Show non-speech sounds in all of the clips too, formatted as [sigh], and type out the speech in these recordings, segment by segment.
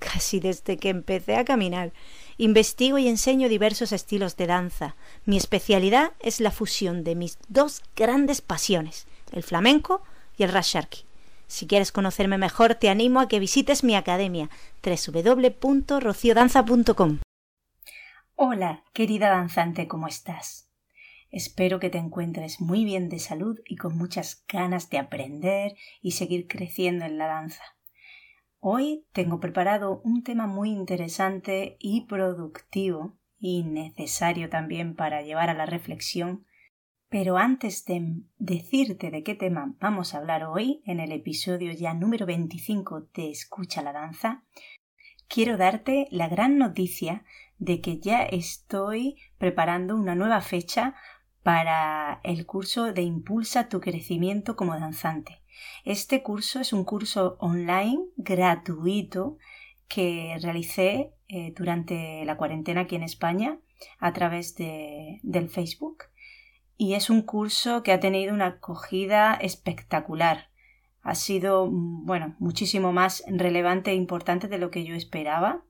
casi desde que empecé a caminar. Investigo y enseño diversos estilos de danza. Mi especialidad es la fusión de mis dos grandes pasiones, el flamenco y el rasharki. Si quieres conocerme mejor, te animo a que visites mi academia www.rociodanza.com. Hola, querida danzante, ¿cómo estás? Espero que te encuentres muy bien de salud y con muchas ganas de aprender y seguir creciendo en la danza. Hoy tengo preparado un tema muy interesante y productivo y necesario también para llevar a la reflexión. Pero antes de decirte de qué tema vamos a hablar hoy, en el episodio ya número 25 de Escucha la Danza, quiero darte la gran noticia de que ya estoy preparando una nueva fecha para el curso de Impulsa tu crecimiento como danzante. Este curso es un curso online gratuito que realicé eh, durante la cuarentena aquí en España a través de, del Facebook. Y es un curso que ha tenido una acogida espectacular. Ha sido, bueno, muchísimo más relevante e importante de lo que yo esperaba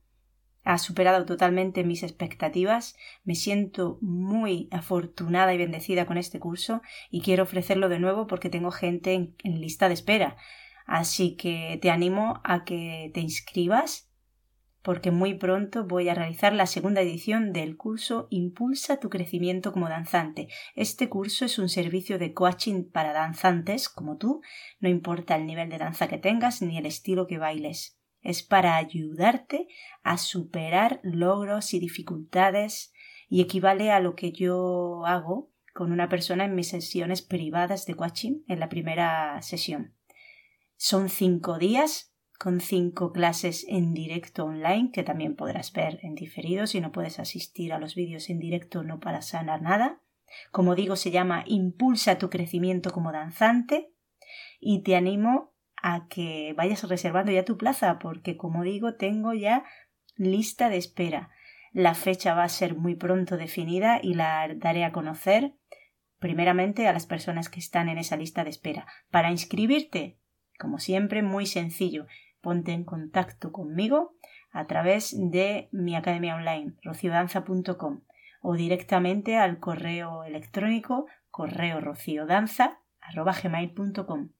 ha superado totalmente mis expectativas. Me siento muy afortunada y bendecida con este curso y quiero ofrecerlo de nuevo porque tengo gente en, lista de espera. Así que te animo a que te inscribas porque muy pronto voy a realizar la segunda edición del curso Impulsa tu crecimiento como danzante. Este curso es un servicio de coaching para danzantes como tú, no importa el nivel de danza que tengas ni el estilo que bailes es para ayudarte a superar logros y dificultades y equivale a lo que yo hago con una persona en mis sesiones privadas de coaching en la primera sesión. Son cinco días con cinco clases en directo online que también podrás ver en diferido si no puedes asistir a los vídeos en directo no para sanar nada. Como digo, se llama Impulsa tu crecimiento como danzante y te animo a que vayas reservando ya tu plaza, porque como digo, tengo ya lista de espera. La fecha va a ser muy pronto definida y la daré a conocer primeramente a las personas que están en esa lista de espera. Para inscribirte, como siempre, muy sencillo. Ponte en contacto conmigo a través de mi academia online, rociodanza.com o directamente al correo electrónico correo rociodanza.com.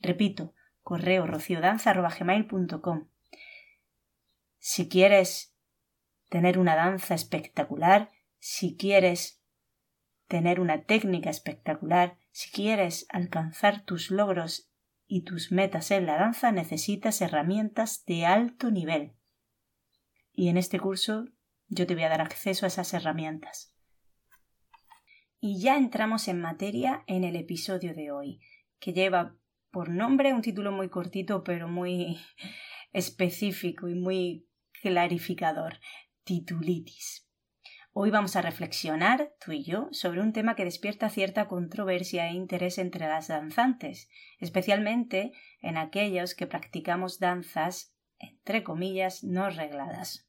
Repito, correo rociodanza.gmail.com. Si quieres tener una danza espectacular, si quieres tener una técnica espectacular, si quieres alcanzar tus logros y tus metas en la danza, necesitas herramientas de alto nivel. Y en este curso yo te voy a dar acceso a esas herramientas. Y ya entramos en materia en el episodio de hoy, que lleva por nombre, un título muy cortito pero muy [laughs] específico y muy clarificador, titulitis. Hoy vamos a reflexionar, tú y yo, sobre un tema que despierta cierta controversia e interés entre las danzantes, especialmente en aquellos que practicamos danzas, entre comillas, no regladas.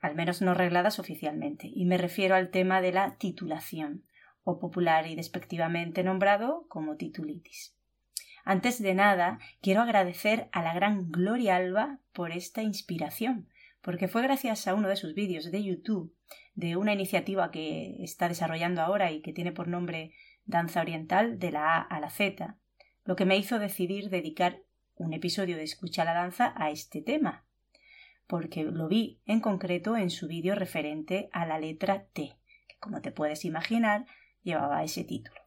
Al menos no regladas oficialmente, y me refiero al tema de la titulación, o popular y despectivamente nombrado como titulitis. Antes de nada, quiero agradecer a la gran Gloria Alba por esta inspiración, porque fue gracias a uno de sus vídeos de YouTube, de una iniciativa que está desarrollando ahora y que tiene por nombre Danza Oriental de la A a la Z, lo que me hizo decidir dedicar un episodio de Escucha la Danza a este tema, porque lo vi en concreto en su vídeo referente a la letra T, que como te puedes imaginar llevaba ese título,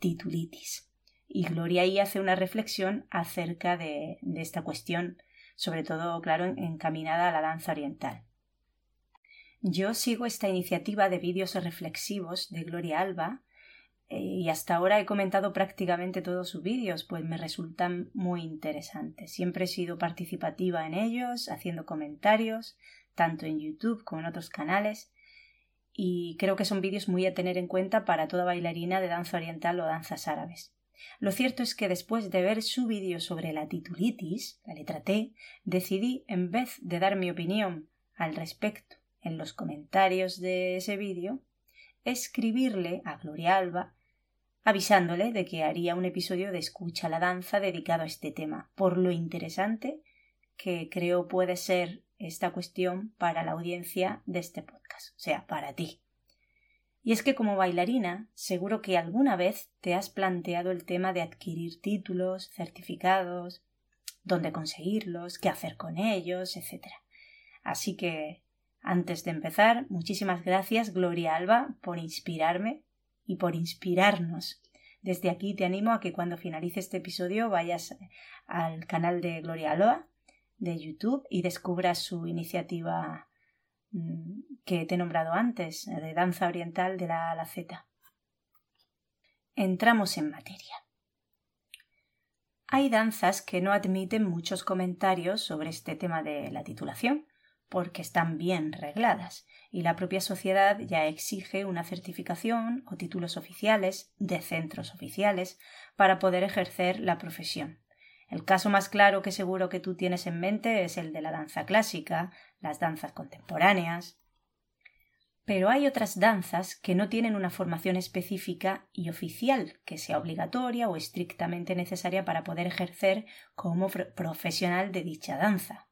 titulitis. Y Gloria ahí hace una reflexión acerca de, esta cuestión, sobre todo, claro, encaminada a la danza oriental. Yo sigo esta iniciativa de vídeos reflexivos de Gloria Alba y hasta ahora he comentado prácticamente todos sus vídeos, pues me resultan muy interesantes. Siempre he sido participativa en ellos, haciendo comentarios, tanto en YouTube como en otros canales, y creo que son vídeos muy a tener en cuenta para toda bailarina de danza oriental o danzas árabes. Lo cierto es que después de ver su vídeo sobre la titulitis, la letra T, decidí, en vez de dar mi opinión al respecto en los comentarios de ese vídeo, escribirle a Gloria Alba avisándole de que haría un episodio de Escucha la danza dedicado a este tema, por lo interesante que creo puede ser esta cuestión para la audiencia de este podcast, o sea, para ti. Y es que como bailarina, seguro que alguna vez te has planteado el tema de adquirir títulos, certificados, dónde conseguirlos, qué hacer con ellos, etc. Así que, antes de empezar, muchísimas gracias, Gloria Alba, por inspirarme y por inspirarnos. Desde aquí te animo a que cuando finalice este episodio vayas al canal de Gloria Alba de YouTube y descubras su iniciativa mm, que te he nombrado antes, de danza oriental de la A a la Z. Entramos en materia. Hay danzas que no admiten muchos comentarios sobre este tema de la titulación, porque están bien regladas, y la propia sociedad ya exige una certificación o títulos oficiales de centros oficiales para poder ejercer la profesión. El caso más claro que seguro que tú tienes en mente es el de la danza clásica, las danzas contemporáneas. Pero hay otras danzas que no tienen una formación específica y oficial que sea obligatoria o estrictamente necesaria para poder ejercer como profesional de dicha danza.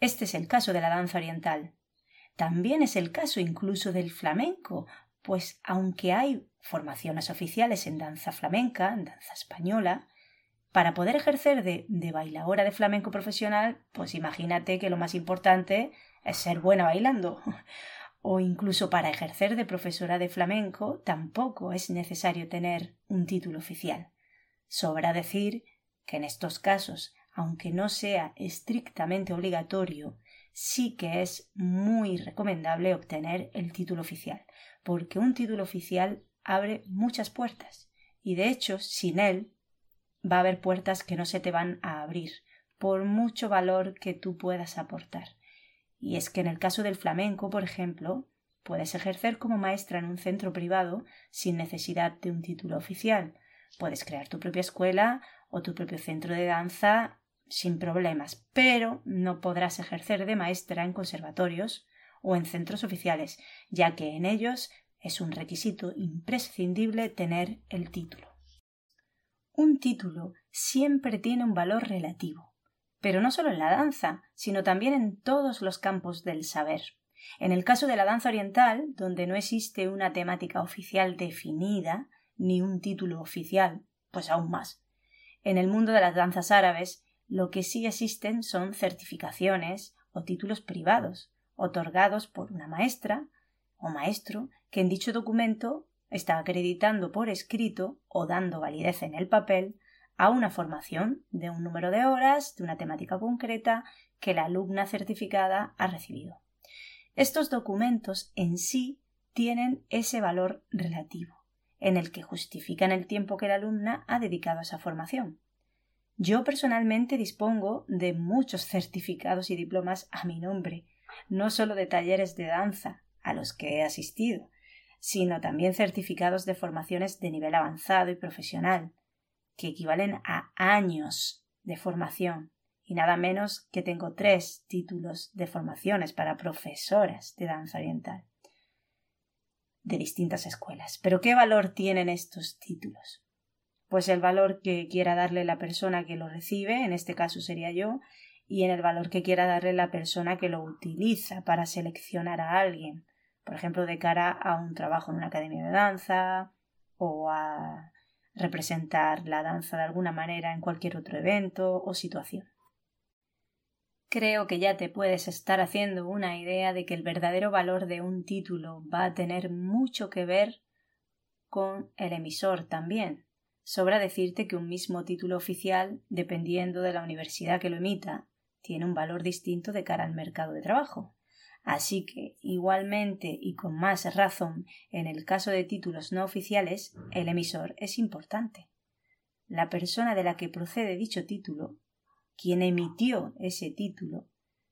Este es el caso de la danza oriental. También es el caso incluso del flamenco, pues aunque hay formaciones oficiales en danza flamenca, en danza española, para poder ejercer de, de bailadora de flamenco profesional, pues imagínate que lo más importante es ser buena bailando. O incluso para ejercer de profesora de flamenco tampoco es necesario tener un título oficial. Sobra decir que en estos casos aunque no sea estrictamente obligatorio, sí que es muy recomendable obtener el título oficial, porque un título oficial abre muchas puertas y de hecho sin él va a haber puertas que no se te van a abrir por mucho valor que tú puedas aportar. Y es que en el caso del flamenco, por ejemplo, puedes ejercer como maestra en un centro privado sin necesidad de un título oficial. Puedes crear tu propia escuela o tu propio centro de danza sin problemas, pero no podrás ejercer de maestra en conservatorios o en centros oficiales, ya que en ellos es un requisito imprescindible tener el título. Un título siempre tiene un valor relativo, pero no solo en la danza, sino también en todos los campos del saber. En el caso de la danza oriental, donde no existe una temática oficial definida, ni un título oficial, pues aún más. En el mundo de las danzas árabes, lo que sí existen son certificaciones o títulos privados, otorgados por una maestra o maestro que en dicho documento está acreditando por escrito o dando validez en el papel a una formación de un número de horas de una temática concreta que la alumna certificada ha recibido. Estos documentos en sí tienen ese valor relativo, en el que justifican el tiempo que la alumna ha dedicado a esa formación. Yo personalmente dispongo de muchos certificados y diplomas a mi nombre, no solo de talleres de danza a los que he asistido, sino también certificados de formaciones de nivel avanzado y profesional, que equivalen a años de formación, y nada menos que tengo tres títulos de formaciones para profesoras de danza oriental de distintas escuelas. Pero ¿qué valor tienen estos títulos? pues el valor que quiera darle la persona que lo recibe, en este caso sería yo, y en el valor que quiera darle la persona que lo utiliza para seleccionar a alguien, por ejemplo, de cara a un trabajo en una academia de danza o a representar la danza de alguna manera en cualquier otro evento o situación. Creo que ya te puedes estar haciendo una idea de que el verdadero valor de un título va a tener mucho que ver con el emisor también, Sobra decirte que un mismo título oficial, dependiendo de la universidad que lo emita, tiene un valor distinto de cara al mercado de trabajo. Así que, igualmente y con más razón, en el caso de títulos no oficiales, el emisor es importante. La persona de la que procede dicho título, quien emitió ese título,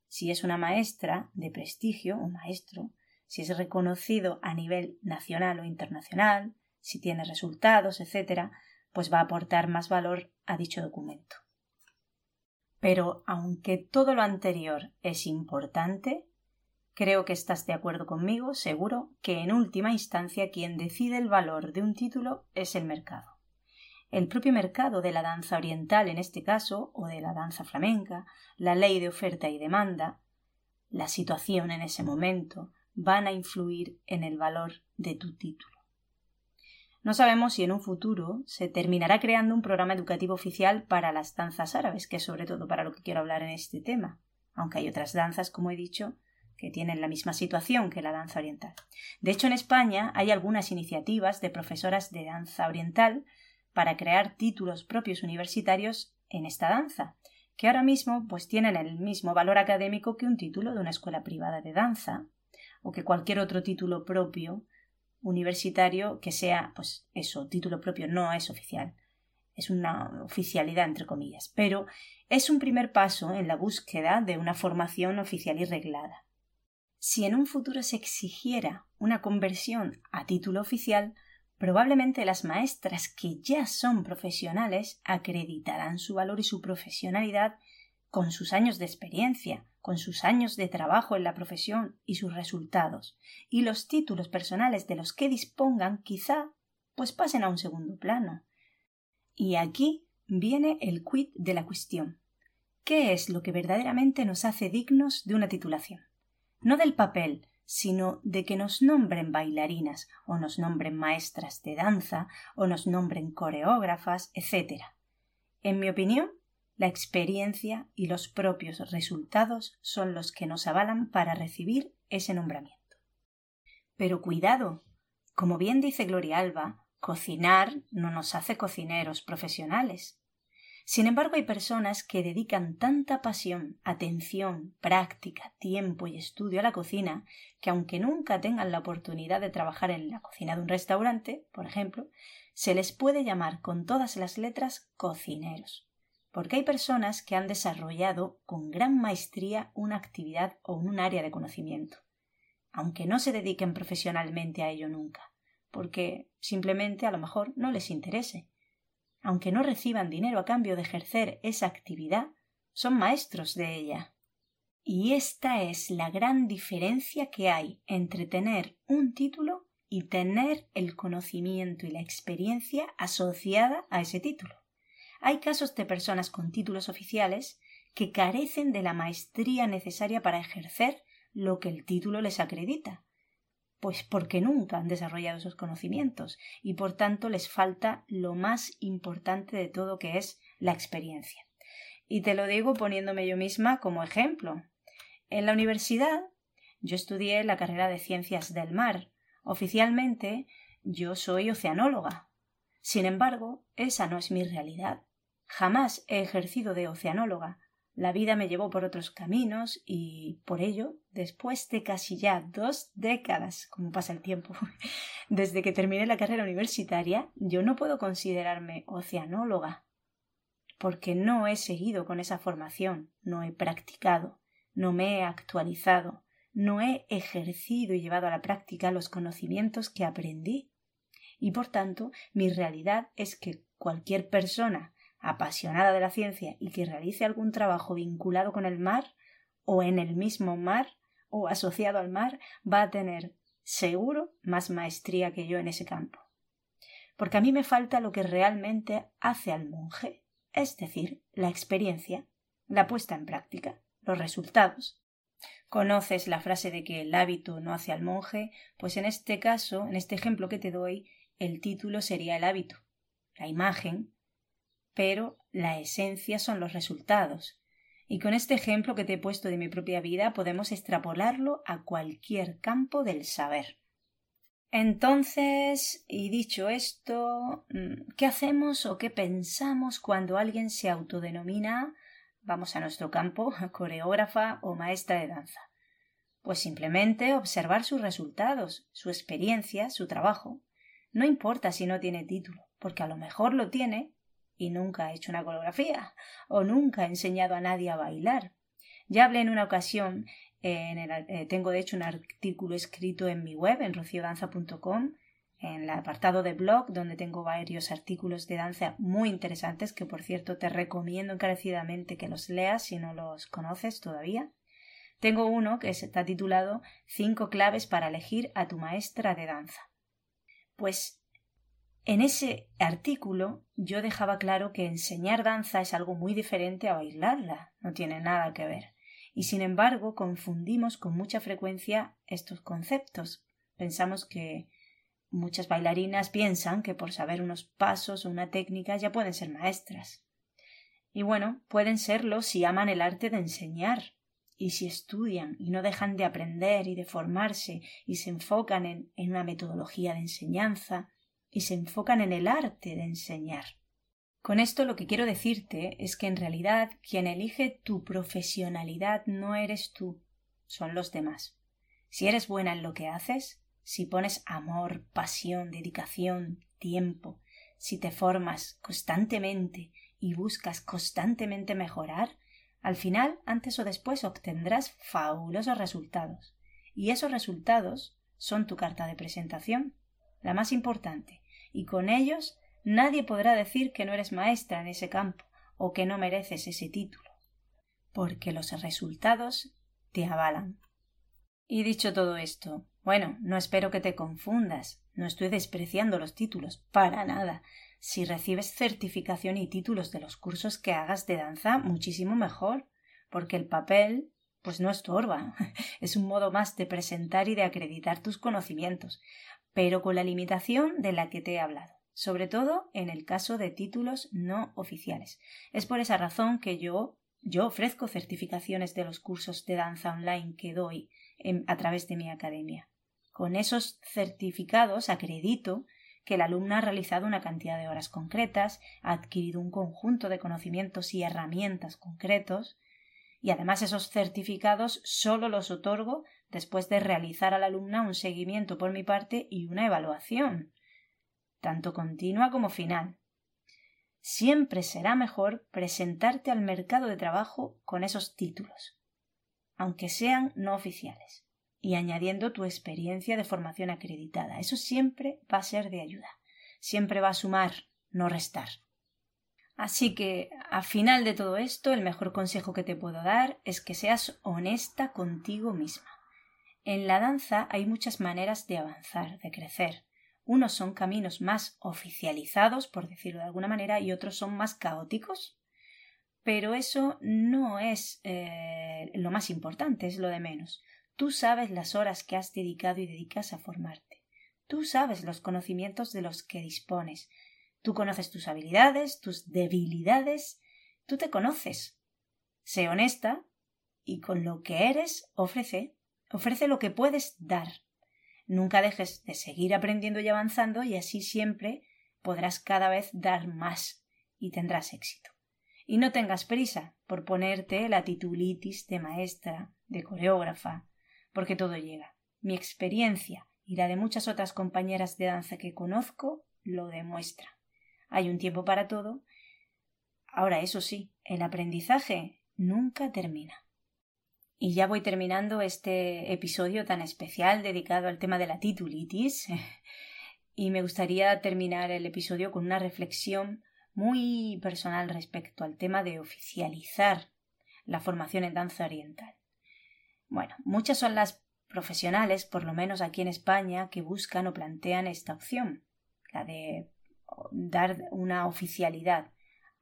si es una maestra de prestigio o maestro, si es reconocido a nivel nacional o internacional, si tiene resultados, etc., pues va a aportar más valor a dicho documento. Pero aunque todo lo anterior es importante, creo que estás de acuerdo conmigo, seguro, que en última instancia quien decide el valor de un título es el mercado. El propio mercado de la danza oriental en este caso, o de la danza flamenca, la ley de oferta y demanda, la situación en ese momento, van a influir en el valor de tu título. No sabemos si en un futuro se terminará creando un programa educativo oficial para las danzas árabes, que es sobre todo para lo que quiero hablar en este tema, aunque hay otras danzas, como he dicho, que tienen la misma situación que la danza oriental. De hecho, en España hay algunas iniciativas de profesoras de danza oriental para crear títulos propios universitarios en esta danza, que ahora mismo pues tienen el mismo valor académico que un título de una escuela privada de danza o que cualquier otro título propio universitario que sea, pues eso, título propio no es oficial. Es una oficialidad, entre comillas, pero es un primer paso en la búsqueda de una formación oficial y reglada. Si en un futuro se exigiera una conversión a título oficial, probablemente las maestras que ya son profesionales acreditarán su valor y su profesionalidad con sus años de experiencia, con sus años de trabajo en la profesión y sus resultados, y los títulos personales de los que dispongan quizá pues pasen a un segundo plano. Y aquí viene el quid de la cuestión. ¿Qué es lo que verdaderamente nos hace dignos de una titulación? No del papel, sino de que nos nombren bailarinas, o nos nombren maestras de danza, o nos nombren coreógrafas, etc. En mi opinión, la experiencia y los propios resultados son los que nos avalan para recibir ese nombramiento. Pero cuidado, como bien dice Gloria Alba, cocinar no nos hace cocineros profesionales. Sin embargo, hay personas que dedican tanta pasión, atención, práctica, tiempo y estudio a la cocina que aunque nunca tengan la oportunidad de trabajar en la cocina de un restaurante, por ejemplo, se les puede llamar con todas las letras cocineros porque hay personas que han desarrollado con gran maestría una actividad o un área de conocimiento, aunque no se dediquen profesionalmente a ello nunca, porque simplemente a lo mejor no les interese. Aunque no reciban dinero a cambio de ejercer esa actividad, son maestros de ella. Y esta es la gran diferencia que hay entre tener un título y tener el conocimiento y la experiencia asociada a ese título. Hay casos de personas con títulos oficiales que carecen de la maestría necesaria para ejercer lo que el título les acredita, pues porque nunca han desarrollado esos conocimientos y por tanto les falta lo más importante de todo que es la experiencia. Y te lo digo poniéndome yo misma como ejemplo. En la universidad yo estudié la carrera de Ciencias del Mar. Oficialmente yo soy oceanóloga. Sin embargo, esa no es mi realidad. Jamás he ejercido de oceanóloga. La vida me llevó por otros caminos y por ello, después de casi ya dos décadas, como pasa el tiempo, [laughs] desde que terminé la carrera universitaria, yo no puedo considerarme oceanóloga, porque no he seguido con esa formación, no he practicado, no me he actualizado, no he ejercido y llevado a la práctica los conocimientos que aprendí. Y por tanto, mi realidad es que cualquier persona apasionada de la ciencia y que realice algún trabajo vinculado con el mar o en el mismo mar o asociado al mar va a tener seguro más maestría que yo en ese campo. Porque a mí me falta lo que realmente hace al monje, es decir, la experiencia, la puesta en práctica, los resultados. ¿Conoces la frase de que el hábito no hace al monje? Pues en este caso, en este ejemplo que te doy, el título sería el hábito. La imagen pero la esencia son los resultados. Y con este ejemplo que te he puesto de mi propia vida podemos extrapolarlo a cualquier campo del saber. Entonces, y dicho esto, mm, ¿qué hacemos o qué pensamos cuando alguien se autodenomina, vamos a nuestro campo, [laughs] coreógrafa o maestra de danza? Pues simplemente observar sus resultados, su experiencia, su trabajo. No importa si no tiene título, porque a lo mejor lo tiene y nunca ha hecho una coreografía o nunca ha enseñado a nadie a bailar. Ya hablé en una ocasión, en el, eh, tengo de hecho un artículo escrito en mi web, en rociodanza.com, en el apartado de blog, donde tengo varios artículos de danza muy interesantes que, por cierto, te recomiendo encarecidamente que los leas si no los conoces todavía. Tengo uno que está titulado Cinco claves para elegir a tu maestra de danza. Pues en ese artículo yo dejaba claro que enseñar danza es algo muy diferente a bailarla, no tiene nada que ver. Y sin embargo confundimos con mucha frecuencia estos conceptos. Pensamos que muchas bailarinas piensan que por saber unos pasos o una técnica ya pueden ser maestras. Y bueno, pueden serlo si aman el arte de enseñar, y si estudian y no dejan de aprender y de formarse y se enfocan en, en una metodología de enseñanza, y se enfocan en el arte de enseñar. Con esto lo que quiero decirte es que en realidad quien elige tu profesionalidad no eres tú, son los demás. Si eres buena en lo que haces, si pones amor, pasión, dedicación, tiempo, si te formas constantemente y buscas constantemente mejorar, al final, antes o después, obtendrás fabulosos resultados. Y esos resultados son tu carta de presentación la más importante, y con ellos nadie podrá decir que no eres maestra en ese campo o que no mereces ese título, porque los resultados te avalan. Y dicho todo esto, bueno, no espero que te confundas, no estoy despreciando los títulos, para nada. Si recibes certificación y títulos de los cursos que hagas de danza, muchísimo mejor, porque el papel pues no estorba, [laughs] es un modo más de presentar y de acreditar tus conocimientos, pero con la limitación de la que te he hablado, sobre todo en el caso de títulos no oficiales. Es por esa razón que yo yo ofrezco certificaciones de los cursos de danza online que doy a través de mi academia. Con esos certificados acredito que el alumno ha realizado una cantidad de horas concretas, ha adquirido un conjunto de conocimientos y herramientas concretos, y además esos certificados solo los otorgo después de realizar al alumna un seguimiento por mi parte y una evaluación, tanto continua como final. Siempre será mejor presentarte al mercado de trabajo con esos títulos, aunque sean no oficiales, y añadiendo tu experiencia de formación acreditada. Eso siempre va a ser de ayuda, siempre va a sumar, no restar. Así que, al final de todo esto, el mejor consejo que te puedo dar es que seas honesta contigo misma. En la danza hay muchas maneras de avanzar, de crecer. Unos son caminos más oficializados, por decirlo de alguna manera, y otros son más caóticos. Pero eso no es eh, lo más importante, es lo de menos. Tú sabes las horas que has dedicado y dedicas a formarte. Tú sabes los conocimientos de los que dispones. Tú conoces tus habilidades, tus debilidades. Tú te conoces. Sé honesta y con lo que eres ofrece Ofrece lo que puedes dar. Nunca dejes de seguir aprendiendo y avanzando y así siempre podrás cada vez dar más y tendrás éxito. Y no tengas prisa por ponerte la titulitis de maestra, de coreógrafa, porque todo llega. Mi experiencia y la de muchas otras compañeras de danza que conozco lo demuestra. Hay un tiempo para todo. Ahora, eso sí, el aprendizaje nunca termina. Y ya voy terminando este episodio tan especial dedicado al tema de la titulitis. [laughs] y me gustaría terminar el episodio con una reflexión muy personal respecto al tema de oficializar la formación en danza oriental. Bueno, muchas son las profesionales, por lo menos aquí en España, que buscan o plantean esta opción, la de dar una oficialidad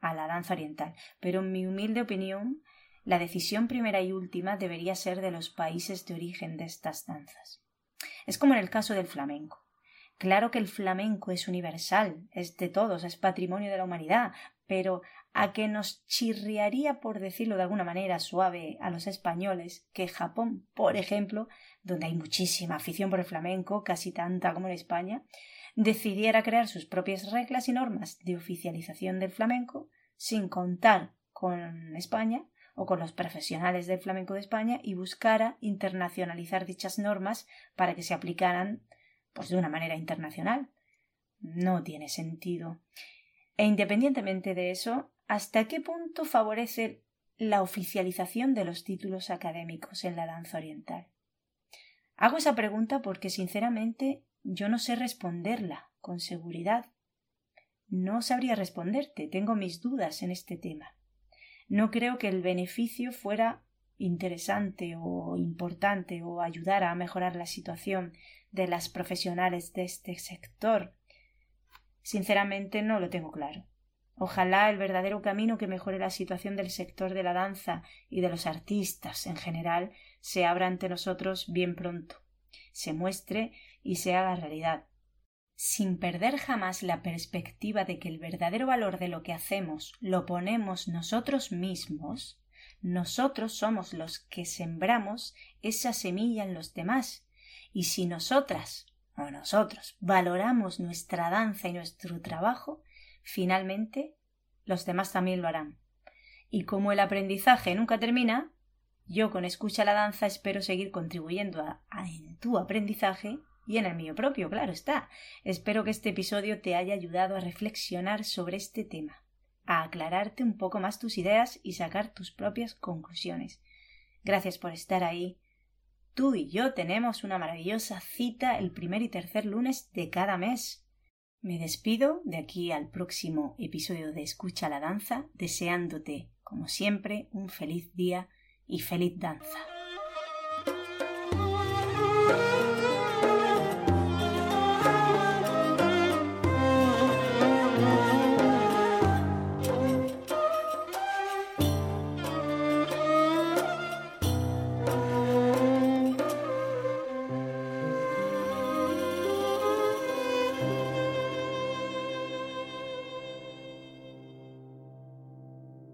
a la danza oriental. Pero en mi humilde opinión, la decisión primera y última debería ser de los países de origen de estas danzas. Es como en el caso del flamenco. Claro que el flamenco es universal, es de todos, es patrimonio de la humanidad, pero a que nos chirriaría, por decirlo de alguna manera suave, a los españoles, que Japón, por ejemplo, donde hay muchísima afición por el flamenco, casi tanta como en España, decidiera crear sus propias reglas y normas de oficialización del flamenco, sin contar con España, o con los profesionales del flamenco de España y buscara internacionalizar dichas normas para que se aplicaran pues de una manera internacional. No tiene sentido. E independientemente de eso, ¿hasta qué punto favorece la oficialización de los títulos académicos en la danza oriental? Hago esa pregunta porque sinceramente yo no sé responderla con seguridad. No sabría responderte, tengo mis dudas en este tema. No creo que el beneficio fuera interesante o importante o ayudara a mejorar la situación de las profesionales de este sector. Sinceramente no lo tengo claro. Ojalá el verdadero camino que mejore la situación del sector de la danza y de los artistas en general se abra ante nosotros bien pronto, se muestre y se haga realidad, sin perder jamás la perspectiva de que el verdadero valor de lo que hacemos lo ponemos nosotros mismos, nosotros somos los que sembramos esa semilla en los demás, y si nosotras o nosotros valoramos nuestra danza y nuestro trabajo, finalmente los demás también lo harán. Y como el aprendizaje nunca termina, yo con escucha la danza espero seguir contribuyendo a, en tu aprendizaje y en el mío propio, claro está. Espero que este episodio te haya ayudado a reflexionar sobre este tema, a aclararte un poco más tus ideas y sacar tus propias conclusiones. Gracias por estar ahí. Tú y yo tenemos una maravillosa cita el primer y tercer lunes de cada mes. Me despido de aquí al próximo episodio de Escucha la Danza, deseándote, como siempre, un feliz día y feliz danza.